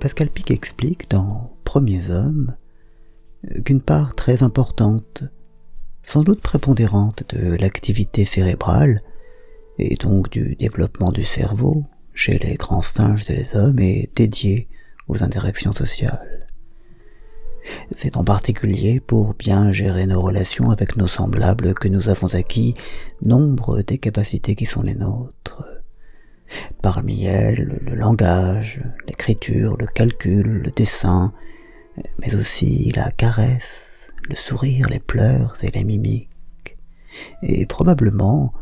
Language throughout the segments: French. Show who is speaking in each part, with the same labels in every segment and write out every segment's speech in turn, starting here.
Speaker 1: Pascal Pic explique dans Premiers hommes qu'une part très importante, sans doute prépondérante de l'activité cérébrale, et donc du développement du cerveau, chez les grands singes et les hommes, est dédiée aux interactions sociales. C'est en particulier pour bien gérer nos relations avec nos semblables que nous avons acquis nombre des capacités qui sont les nôtres. Parmi elles, le langage, l'écriture, le calcul, le dessin, mais aussi la caresse, le sourire, les pleurs et les mimiques. Et probablement,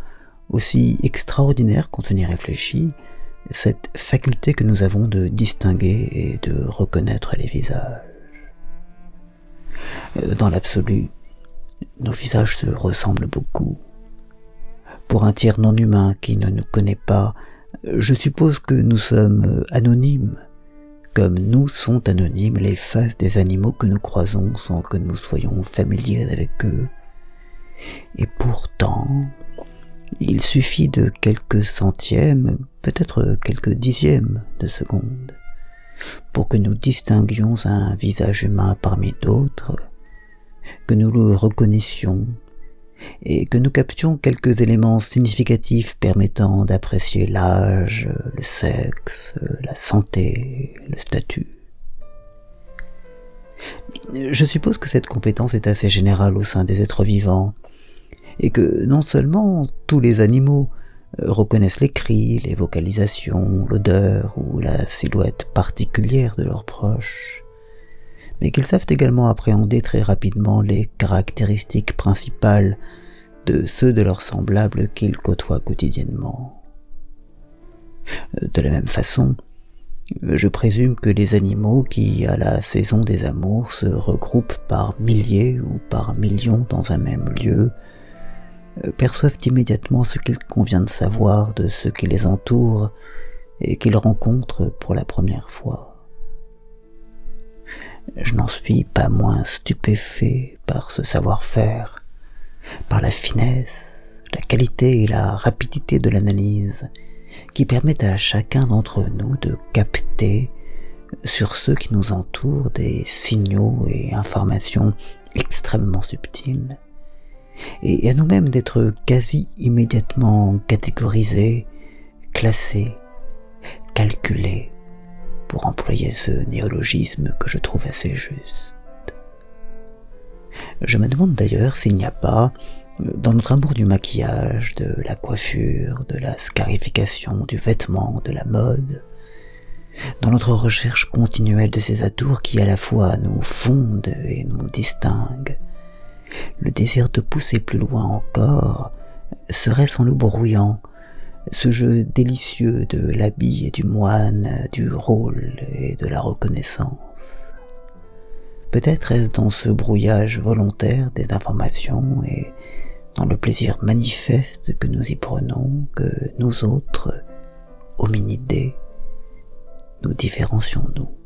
Speaker 1: aussi extraordinaire quand on y réfléchit, cette faculté que nous avons de distinguer et de reconnaître les visages. Dans l'absolu, nos visages se ressemblent beaucoup. Pour un tiers non humain qui ne nous connaît pas, je suppose que nous sommes anonymes, comme nous sont anonymes les faces des animaux que nous croisons sans que nous soyons familiers avec eux. Et pourtant, il suffit de quelques centièmes, peut-être quelques dixièmes de seconde, pour que nous distinguions un visage humain parmi d'autres, que nous le reconnaissions, et que nous captions quelques éléments significatifs permettant d'apprécier l'âge, le sexe, la santé, le statut. Je suppose que cette compétence est assez générale au sein des êtres vivants, et que non seulement tous les animaux euh, reconnaissent les cris, les vocalisations, l'odeur ou la silhouette particulière de leurs proches, mais qu'ils savent également appréhender très rapidement les caractéristiques principales de ceux de leurs semblables qu'ils côtoient quotidiennement. Euh, de la même façon, je présume que les animaux qui, à la saison des amours, se regroupent par milliers ou par millions dans un même lieu, euh, perçoivent immédiatement ce qu'il convient de savoir de ceux qui les entourent et qu'ils rencontrent pour la première fois. Je n'en suis pas moins stupéfait par ce savoir-faire, par la finesse, la qualité et la rapidité de l'analyse qui permettent à chacun d'entre nous de capter sur ceux qui nous entourent des signaux et informations extrêmement subtiles et à nous-mêmes d'être quasi immédiatement catégorisés, classés, calculés, employer ce néologisme que je trouve assez juste. Je me demande d'ailleurs s'il n'y a pas, dans notre amour du maquillage, de la coiffure, de la scarification, du vêtement, de la mode, dans notre recherche continuelle de ces atours qui à la fois nous fondent et nous distinguent, le désir de pousser plus loin encore serait son loup brouillant, ce jeu délicieux de l'habit et du moine, du rôle et de la reconnaissance. Peut-être est-ce dans ce brouillage volontaire des informations et dans le plaisir manifeste que nous y prenons que nous autres, hominidés, nous différencions-nous.